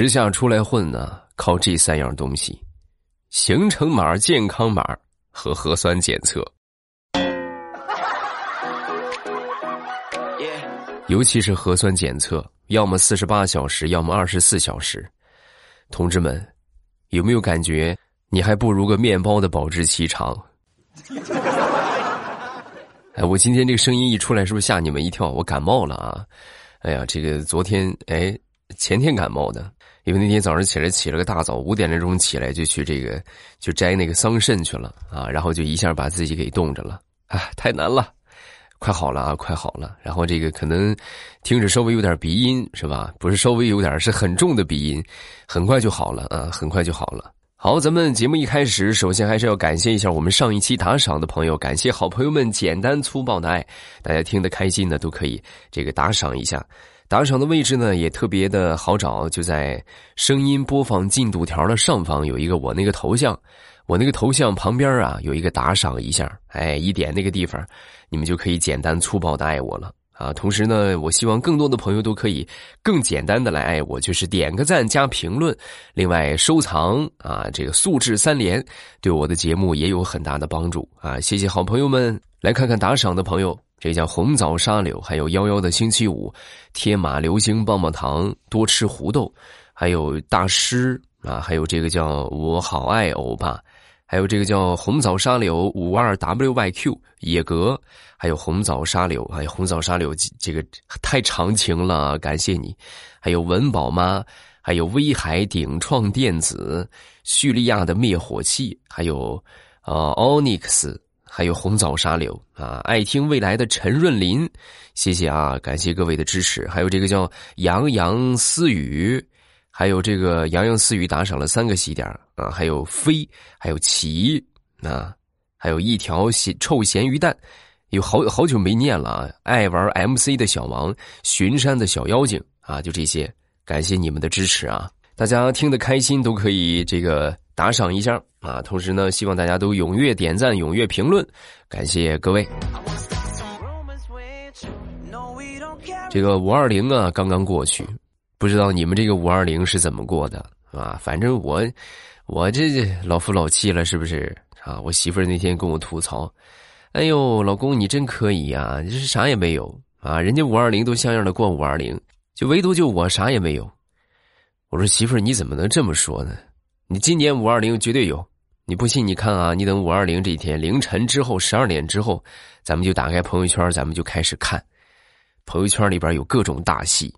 时下出来混呢，靠这三样东西：行程码、健康码和核酸检测。尤其是核酸检测，要么四十八小时，要么二十四小时。同志们，有没有感觉你还不如个面包的保质期长？哎，我今天这个声音一出来，是不是吓你们一跳？我感冒了啊！哎呀，这个昨天哎前天感冒的，因为那天早上起来起了个大早，五点来钟起来就去这个就摘那个桑葚去了啊，然后就一下把自己给冻着了啊，太难了。快好了啊，快好了。然后这个可能听着稍微有点鼻音是吧？不是稍微有点，是很重的鼻音。很快就好了啊，很快就好了。好，咱们节目一开始，首先还是要感谢一下我们上一期打赏的朋友，感谢好朋友们简单粗暴的爱，大家听得开心的都可以这个打赏一下。打赏的位置呢也特别的好找，就在声音播放进度条的上方有一个我那个头像。我那个头像旁边啊，有一个打赏一下，哎，一点那个地方，你们就可以简单粗暴的爱我了啊！同时呢，我希望更多的朋友都可以更简单的来爱我，就是点个赞加评论，另外收藏啊，这个素质三连，对我的节目也有很大的帮助啊！谢谢好朋友们，来看看打赏的朋友，这叫红枣沙柳，还有幺幺的星期五，天马流星棒棒糖，多吃胡豆，还有大师啊，还有这个叫我好爱欧巴。还有这个叫红枣沙柳五二 wyq 野格，还有红枣沙柳，还有红枣沙柳，这个太长情了，感谢你。还有文宝妈，还有威海鼎创电子，叙利亚的灭火器，还有呃 onyx，还有红枣沙柳啊，爱听未来的陈润林，谢谢啊，感谢各位的支持。还有这个叫洋洋私语。还有这个洋洋私语打赏了三个喜点啊，还有飞，还有奇啊，还有一条咸臭咸鱼蛋，有好好久没念了啊！爱玩 MC 的小王，巡山的小妖精啊，就这些，感谢你们的支持啊！大家听得开心都可以这个打赏一下啊，同时呢，希望大家都踊跃点赞、踊跃评论，感谢各位。这个五二零啊，刚刚过去。不知道你们这个五二零是怎么过的啊？反正我，我这老夫老妻了，是不是啊？我媳妇儿那天跟我吐槽：“哎呦，老公你真可以呀，你是啥也没有啊？人家五二零都像样的过五二零，就唯独就我啥也没有。”我说：“媳妇儿你怎么能这么说呢？你今年五二零绝对有，你不信你看啊，你等五二零这一天凌晨之后十二点之后，咱们就打开朋友圈，咱们就开始看，朋友圈里边有各种大戏。”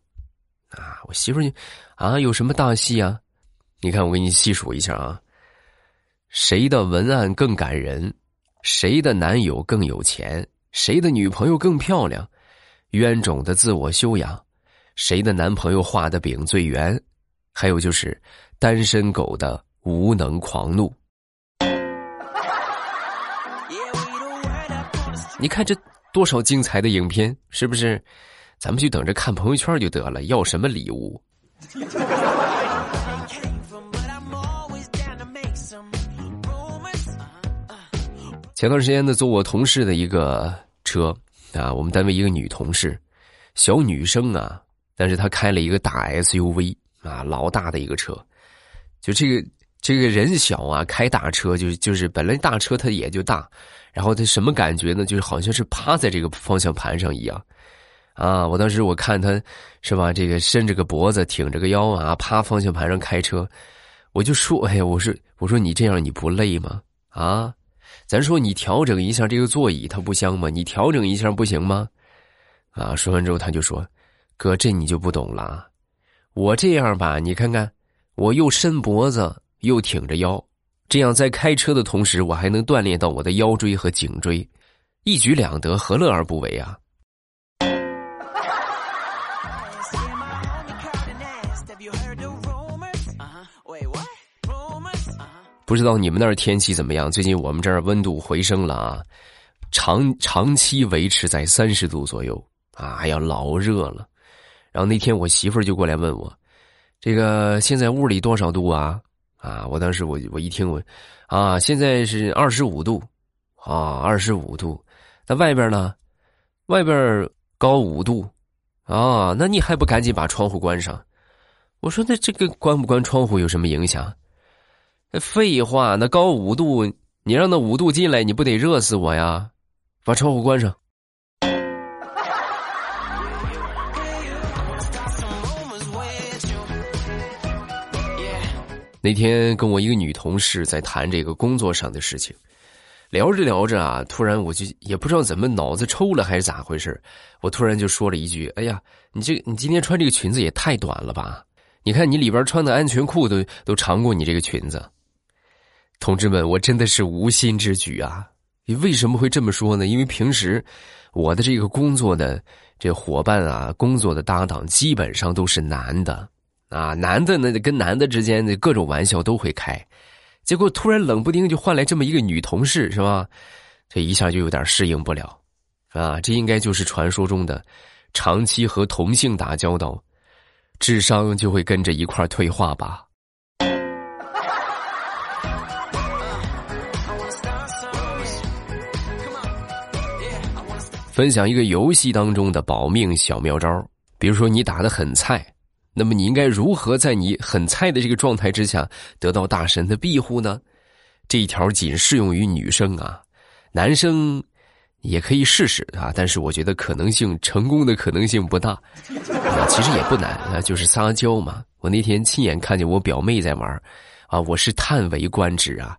啊，我媳妇儿，啊，有什么大戏啊？你看，我给你细数一下啊。谁的文案更感人？谁的男友更有钱？谁的女朋友更漂亮？冤种的自我修养？谁的男朋友画的饼最圆？还有就是单身狗的无能狂怒。你看这多少精彩的影片，是不是？咱们就等着看朋友圈就得了，要什么礼物？前段时间呢，坐我同事的一个车啊，我们单位一个女同事，小女生啊，但是她开了一个大 SUV 啊，老大的一个车，就这个这个人小啊，开大车就是就是本来大车它也就大，然后它什么感觉呢？就是好像是趴在这个方向盘上一样。啊！我当时我看他，是吧？这个伸着个脖子，挺着个腰啊，趴方向盘上开车，我就说：“哎呀，我说，我说你这样你不累吗？啊，咱说你调整一下这个座椅，它不香吗？你调整一下不行吗？”啊！说完之后，他就说：“哥，这你就不懂了。我这样吧，你看看，我又伸脖子，又挺着腰，这样在开车的同时，我还能锻炼到我的腰椎和颈椎，一举两得，何乐而不为啊？”不知道你们那儿天气怎么样？最近我们这儿温度回升了啊，长长期维持在三十度左右啊，哎呀，老热了。然后那天我媳妇儿就过来问我，这个现在屋里多少度啊？啊，我当时我我一听我，啊，现在是二十五度，啊，二十五度。那外边呢？外边高五度，啊，那你还不赶紧把窗户关上？我说那这个关不关窗户有什么影响？废话，那高五度，你让那五度进来，你不得热死我呀？把窗户关上。那天跟我一个女同事在谈这个工作上的事情，聊着聊着啊，突然我就也不知道怎么脑子抽了还是咋回事，我突然就说了一句：“哎呀，你这你今天穿这个裙子也太短了吧？你看你里边穿的安全裤都都长过你这个裙子。”同志们，我真的是无心之举啊！你为什么会这么说呢？因为平时我的这个工作的这伙伴啊，工作的搭档基本上都是男的。啊，男的呢，跟男的之间的各种玩笑都会开，结果突然冷不丁就换来这么一个女同事，是吧？这一下就有点适应不了，啊，这应该就是传说中的长期和同性打交道，智商就会跟着一块退化吧。分享一个游戏当中的保命小妙招，比如说你打的很菜。那么你应该如何在你很菜的这个状态之下得到大神的庇护呢？这一条仅适用于女生啊，男生也可以试试啊，但是我觉得可能性成功的可能性不大。啊其实也不难啊，就是撒娇嘛。我那天亲眼看见我表妹在玩，啊，我是叹为观止啊。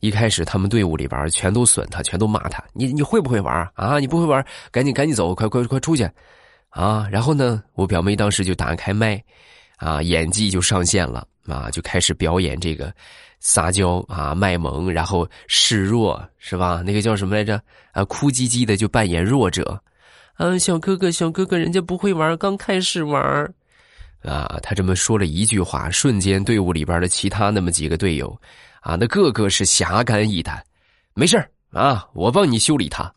一开始他们队伍里边全都损他，全都骂他，你你会不会玩啊？你不会玩，赶紧赶紧走，快快快出去。啊，然后呢，我表妹当时就打开麦，啊，演技就上线了啊，就开始表演这个撒娇啊、卖萌，然后示弱，是吧？那个叫什么来着？啊，哭唧唧的就扮演弱者，啊，小哥哥，小哥哥，人家不会玩，刚开始玩，啊，他这么说了一句话，瞬间队伍里边的其他那么几个队友，啊，那个个是侠肝义胆，没事啊，我帮你修理他。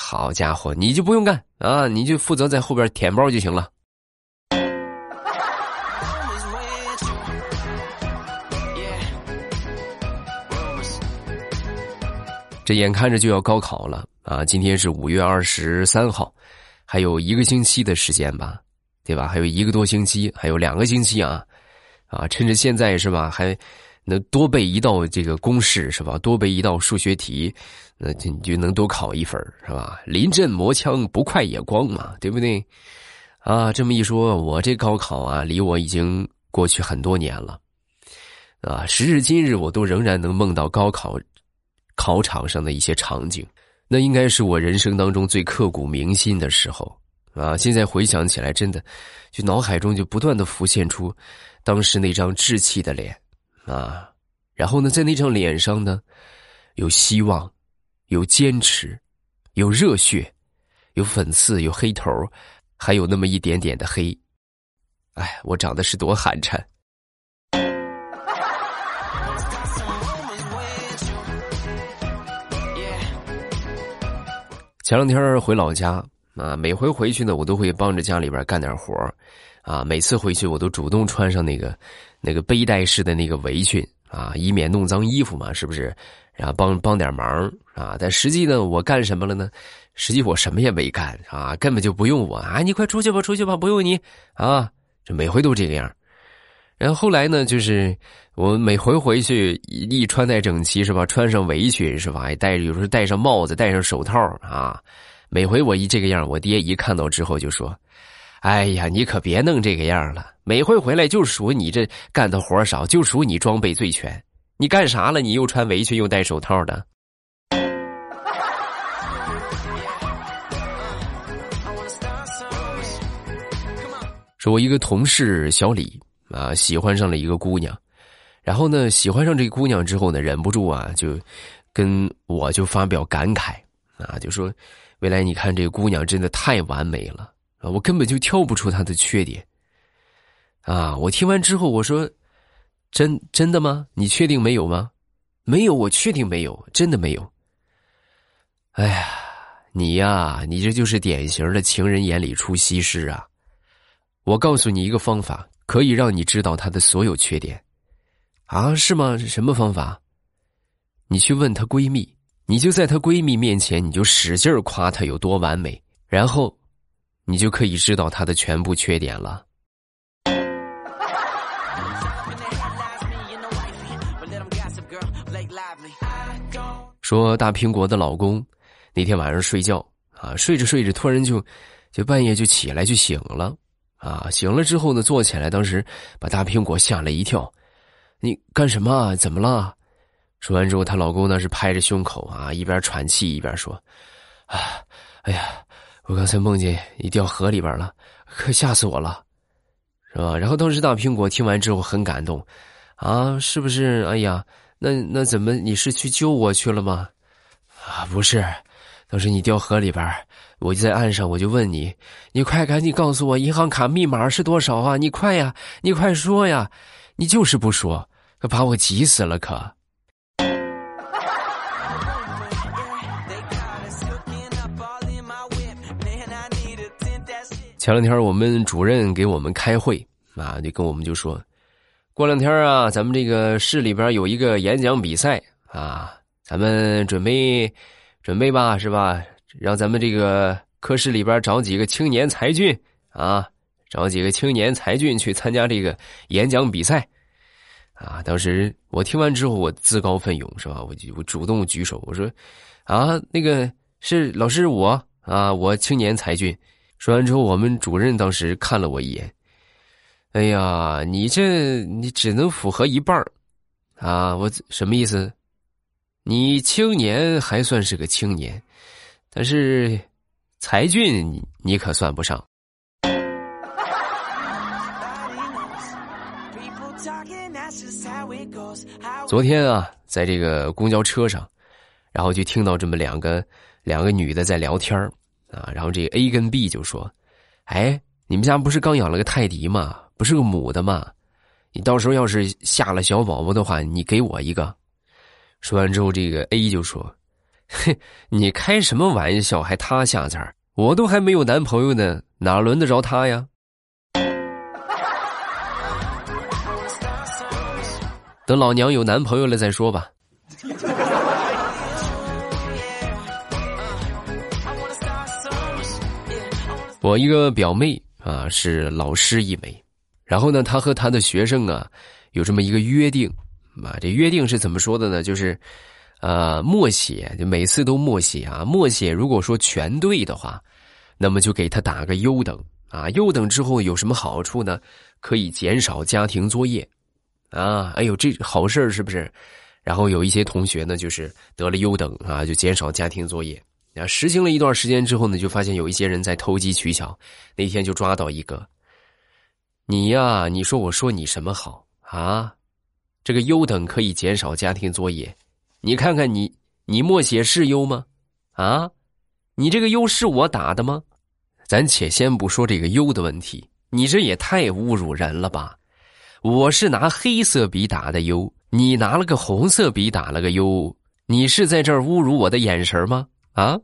好家伙，你就不用干啊，你就负责在后边舔包就行了。这眼看着就要高考了啊！今天是五月二十三号，还有一个星期的时间吧，对吧？还有一个多星期，还有两个星期啊！啊，趁着现在是吧，还。能多背一道这个公式是吧？多背一道数学题，那就你就能多考一分是吧？临阵磨枪不快也光嘛，对不对？啊，这么一说，我这高考啊，离我已经过去很多年了，啊，时至今日，我都仍然能梦到高考考场上的一些场景，那应该是我人生当中最刻骨铭心的时候啊！现在回想起来，真的，就脑海中就不断的浮现出当时那张稚气的脸。啊，然后呢，在那张脸上呢，有希望，有坚持，有热血，有粉刺，有黑头，还有那么一点点的黑。哎，我长得是多寒碜！前两天回老家啊，每回回去呢，我都会帮着家里边干点活啊，每次回去我都主动穿上那个。那个背带式的那个围裙啊，以免弄脏衣服嘛，是不是？然后帮帮点忙啊。但实际呢，我干什么了呢？实际我什么也没干啊，根本就不用我啊。你快出去吧，出去吧，不用你啊。这每回都这个样。然后后来呢，就是我每回回去一穿戴整齐是吧？穿上围裙是吧？戴有时候戴上帽子，戴上手套啊。每回我一这个样，我爹一看到之后就说。哎呀，你可别弄这个样了！每回回来就数你这干的活少，就数你装备最全。你干啥了？你又穿围裙又戴手套的。说，我一个同事小李啊，喜欢上了一个姑娘，然后呢，喜欢上这姑娘之后呢，忍不住啊，就跟我就发表感慨啊，就说：未来你看这个姑娘真的太完美了。啊，我根本就挑不出她的缺点。啊，我听完之后我说：“真真的吗？你确定没有吗？没有，我确定没有，真的没有。”哎呀，你呀，你这就是典型的情人眼里出西施啊！我告诉你一个方法，可以让你知道他的所有缺点。啊，是吗？什么方法？你去问她闺蜜，你就在她闺蜜面前，你就使劲夸她有多完美，然后你就可以知道她的全部缺点了。说大苹果的老公那天晚上睡觉啊，睡着睡着突然就就半夜就起来就醒了啊，醒了之后呢，坐起来当时把大苹果吓了一跳，你干什么？怎么了？说完之后，她老公呢是拍着胸口啊，一边喘气一边说：“啊，哎呀，我刚才梦见你掉河里边了，可吓死我了，是吧？”然后当时大苹果听完之后很感动，啊，是不是？哎呀，那那怎么你是去救我去了吗？啊，不是，当时你掉河里边，我就在岸上，我就问你，你快赶紧告诉我银行卡密码是多少啊？你快呀，你快说呀，你就是不说，把我急死了，可。前两天我们主任给我们开会啊，就跟我们就说，过两天啊，咱们这个市里边有一个演讲比赛啊，咱们准备准备吧，是吧？让咱们这个科室里边找几个青年才俊啊，找几个青年才俊去参加这个演讲比赛啊。当时我听完之后，我自告奋勇，是吧？我就我主动举手，我说啊，那个是老师我啊，我青年才俊。说完之后，我们主任当时看了我一眼，哎呀，你这你只能符合一半啊！我什么意思？你青年还算是个青年，但是才俊你可算不上。昨天啊，在这个公交车上，然后就听到这么两个两个女的在聊天啊，然后这个 A 跟 B 就说：“哎，你们家不是刚养了个泰迪吗？不是个母的吗？你到时候要是下了小宝宝的话，你给我一个。”说完之后，这个 A 就说：“嘿，你开什么玩笑？还他下崽儿我都还没有男朋友呢，哪轮得着他呀？等老娘有男朋友了再说吧。”我一个表妹啊是老师一枚，然后呢，她和她的学生啊有这么一个约定啊，这约定是怎么说的呢？就是，呃，默写就每次都默写啊，默写如果说全对的话，那么就给他打个优等啊，优等之后有什么好处呢？可以减少家庭作业啊，哎呦，这好事是不是？然后有一些同学呢，就是得了优等啊，就减少家庭作业。啊，实行了一段时间之后呢，就发现有一些人在投机取巧。那天就抓到一个，你呀，你说我说你什么好啊？这个优等可以减少家庭作业，你看看你，你默写是优吗？啊，你这个优是我打的吗？咱且先不说这个优的问题，你这也太侮辱人了吧？我是拿黑色笔打的优，你拿了个红色笔打了个优，你是在这儿侮辱我的眼神吗？啊！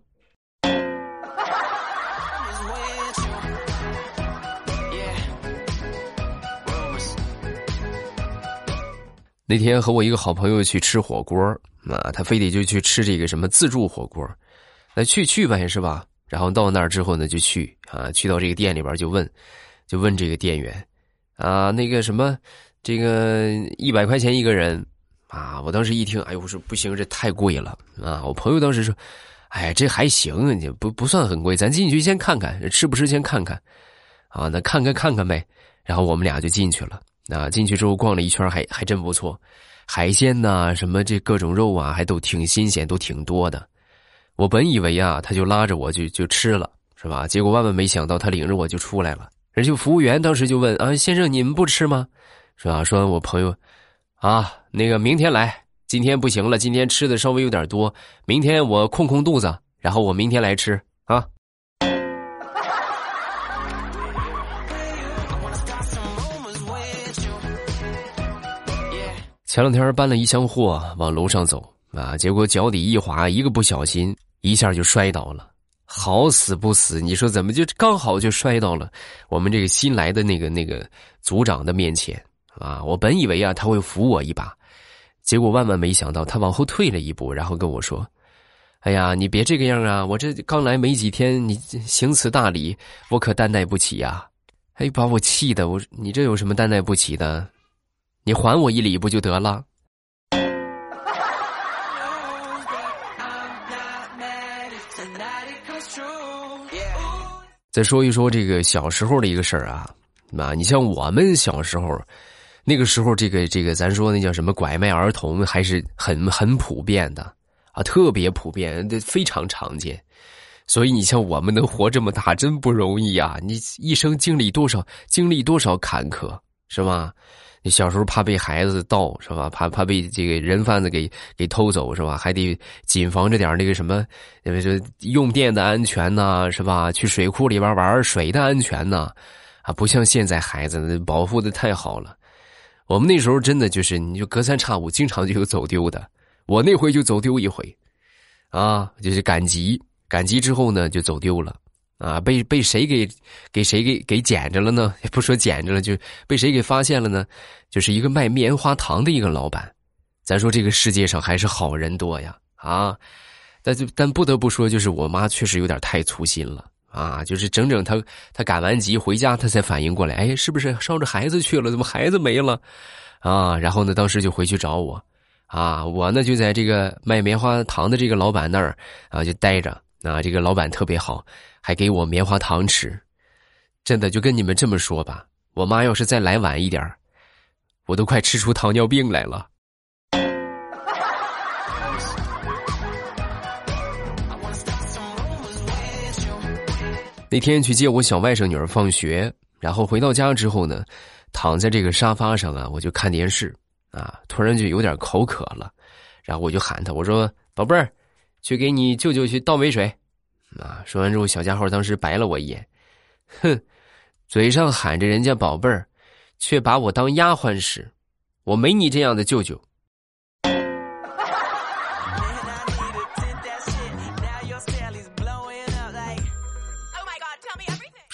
那天和我一个好朋友去吃火锅啊，他非得就去吃这个什么自助火锅，那去去呗是吧？然后到那儿之后呢，就去啊，去到这个店里边就问，就问这个店员啊，那个什么，这个一百块钱一个人啊！我当时一听，哎呦，我说不行，这太贵了啊！我朋友当时说。哎，这还行，你不不算很贵，咱进去先看看，吃不吃先看看，啊，那看看看看呗。然后我们俩就进去了。啊，进去之后逛了一圈，还还真不错，海鲜呐，什么这各种肉啊，还都挺新鲜，都挺多的。我本以为啊，他就拉着我就就吃了，是吧？结果万万没想到，他领着我就出来了。人家服务员当时就问啊，先生你们不吃吗？是吧？说我朋友，啊，那个明天来。今天不行了，今天吃的稍微有点多，明天我空空肚子，然后我明天来吃啊。前两天搬了一箱货往楼上走啊，结果脚底一滑，一个不小心一下就摔倒了，好死不死，你说怎么就刚好就摔到了我们这个新来的那个那个组长的面前啊？我本以为啊他会扶我一把。结果万万没想到，他往后退了一步，然后跟我说：“哎呀，你别这个样啊！我这刚来没几天，你行此大礼，我可担待不起呀！”哎，把我气的，我你这有什么担待不起的？你还我一礼不就得了？再说一说这个小时候的一个事儿啊，妈，你像我们小时候。那个时候这个这个，咱说那叫什么拐卖儿童，还是很很普遍的啊，特别普遍，非常常见。所以你像我们能活这么大，真不容易啊！你一生经历多少，经历多少坎坷，是吧？你小时候怕被孩子盗，是吧？怕怕被这个人贩子给给偷走，是吧？还得谨防着点那个什么，这用电的安全呐，是吧？去水库里边玩水的安全呐，啊，不像现在孩子保护的太好了。我们那时候真的就是，你就隔三差五，经常就有走丢的。我那回就走丢一回，啊，就是赶集，赶集之后呢，就走丢了。啊，被被谁给给谁给给捡着了呢？也不说捡着了，就被谁给发现了呢？就是一个卖棉花糖的一个老板。咱说这个世界上还是好人多呀，啊！但就但不得不说，就是我妈确实有点太粗心了啊！就是整整他他赶完集回家，他才反应过来，哎，是不是捎着孩子去了？怎么孩子没了？啊！然后呢，当时就回去找我，啊，我呢就在这个卖棉花糖的这个老板那儿啊就待着。啊，这个老板特别好，还给我棉花糖吃，真的就跟你们这么说吧。我妈要是再来晚一点我都快吃出糖尿病来了。那天去接我小外甥女儿放学，然后回到家之后呢，躺在这个沙发上啊，我就看电视啊，突然就有点口渴了，然后我就喊他，我说：“宝贝儿。”去给你舅舅去倒杯水，啊！说完之后，小家伙当时白了我一眼，哼，嘴上喊着人家宝贝儿，却把我当丫鬟使，我没你这样的舅舅。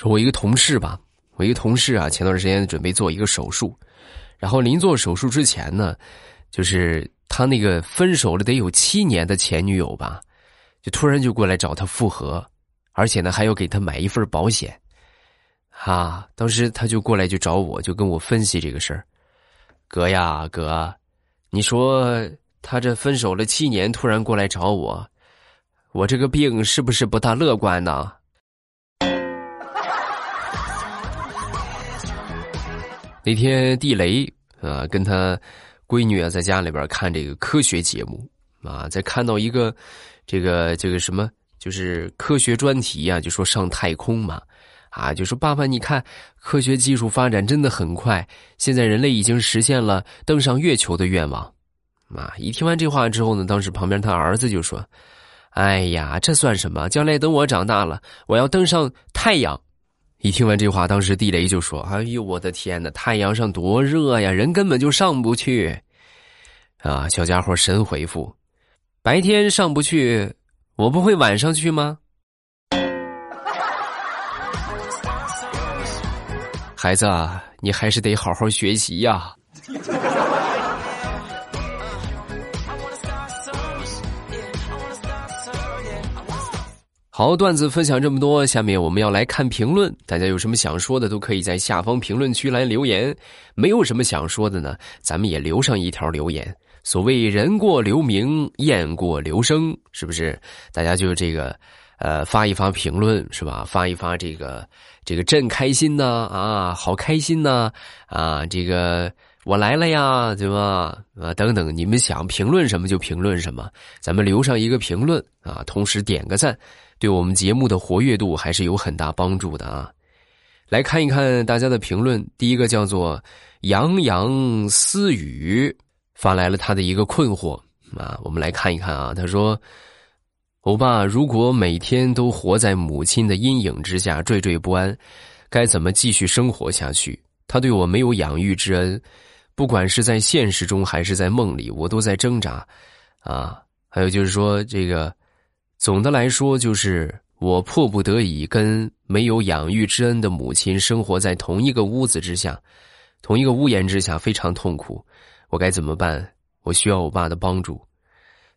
说，我一个同事吧，我一个同事啊，前段时间准备做一个手术，然后临做手术之前呢，就是。他那个分手了得有七年的前女友吧，就突然就过来找他复合，而且呢还要给他买一份保险，哈，当时他就过来就找我，就跟我分析这个事儿。哥呀哥，你说他这分手了七年，突然过来找我，我这个病是不是不大乐观呢？那天地雷啊，跟他。闺女啊，在家里边看这个科学节目啊，在看到一个这个这个什么，就是科学专题啊，就说上太空嘛，啊，就说爸爸，你看科学技术发展真的很快，现在人类已经实现了登上月球的愿望。啊，一听完这话之后呢，当时旁边他儿子就说：“哎呀，这算什么？将来等我长大了，我要登上太阳。”一听完这话，当时地雷就说：“哎呦，我的天呐！太阳上多热呀，人根本就上不去。”啊，小家伙神回复：“白天上不去，我不会晚上去吗？” 孩子啊，你还是得好好学习呀。好，段子分享这么多，下面我们要来看评论。大家有什么想说的，都可以在下方评论区来留言。没有什么想说的呢，咱们也留上一条留言。所谓人过留名，雁过留声，是不是？大家就这个，呃，发一发评论，是吧？发一发这个，这个朕开心呐，啊，好开心呐，啊，这个我来了呀，对吧？啊，等等，你们想评论什么就评论什么，咱们留上一个评论啊，同时点个赞。对我们节目的活跃度还是有很大帮助的啊！来看一看大家的评论。第一个叫做洋洋私语发来了他的一个困惑啊，我们来看一看啊。他说：“欧巴，如果每天都活在母亲的阴影之下，惴惴不安，该怎么继续生活下去？他对我没有养育之恩，不管是在现实中还是在梦里，我都在挣扎啊。还有就是说这个。”总的来说，就是我迫不得已跟没有养育之恩的母亲生活在同一个屋子之下，同一个屋檐之下，非常痛苦。我该怎么办？我需要我爸的帮助。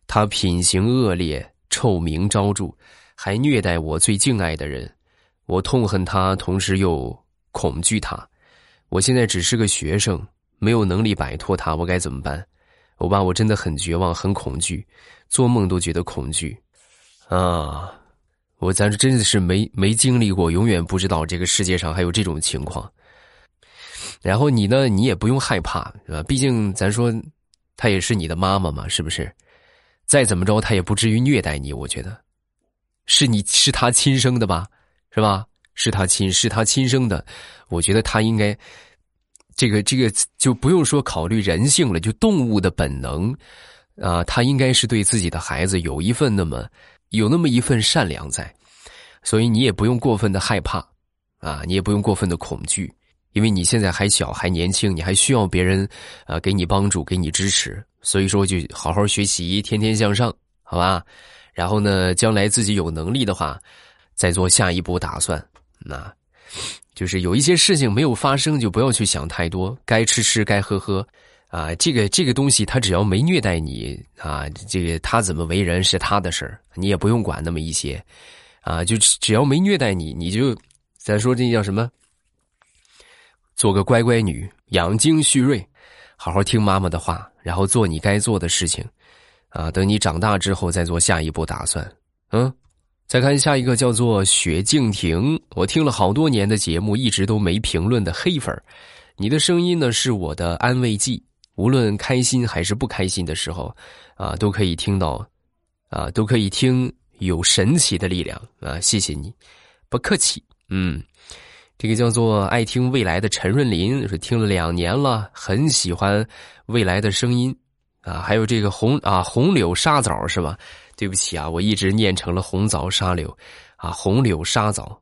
他品行恶劣，臭名昭著，还虐待我最敬爱的人。我痛恨他，同时又恐惧他。我现在只是个学生，没有能力摆脱他。我该怎么办？我爸，我真的很绝望，很恐惧，做梦都觉得恐惧。啊，我咱真的是没没经历过，永远不知道这个世界上还有这种情况。然后你呢，你也不用害怕，是吧？毕竟咱说，她也是你的妈妈嘛，是不是？再怎么着，她也不至于虐待你。我觉得，是你是她亲生的吧，是吧？是她亲，是她亲生的。我觉得她应该，这个这个就不用说考虑人性了，就动物的本能啊，他应该是对自己的孩子有一份那么。有那么一份善良在，所以你也不用过分的害怕，啊，你也不用过分的恐惧，因为你现在还小还年轻，你还需要别人，啊，给你帮助，给你支持，所以说就好好学习，天天向上，好吧？然后呢，将来自己有能力的话，再做下一步打算。那，就是有一些事情没有发生，就不要去想太多，该吃吃，该喝喝。啊，这个这个东西，他只要没虐待你啊，这个他怎么为人是他的事儿，你也不用管那么一些，啊，就只要没虐待你，你就咱说这叫什么？做个乖乖女，养精蓄锐，好好听妈妈的话，然后做你该做的事情，啊，等你长大之后再做下一步打算。嗯，再看下一个叫做雪静婷，我听了好多年的节目，一直都没评论的黑粉儿你的声音呢是我的安慰剂。无论开心还是不开心的时候，啊，都可以听到，啊，都可以听有神奇的力量啊！谢谢你，不客气。嗯，这个叫做爱听未来的陈润林是听了两年了，很喜欢未来的声音啊。还有这个红啊红柳沙枣是吧？对不起啊，我一直念成了红枣沙柳啊，红柳沙枣，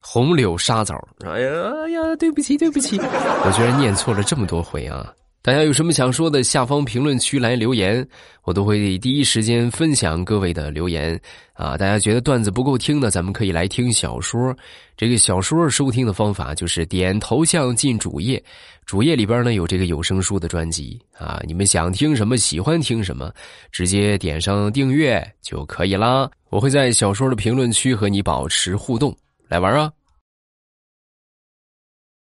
红柳沙枣。哎呀哎呀，对不起对不起，我居然念错了这么多回啊！大家有什么想说的？下方评论区来留言，我都会第一时间分享各位的留言啊！大家觉得段子不够听的，咱们可以来听小说。这个小说收听的方法就是点头像进主页，主页里边呢有这个有声书的专辑啊。你们想听什么，喜欢听什么，直接点上订阅就可以啦。我会在小说的评论区和你保持互动，来玩啊！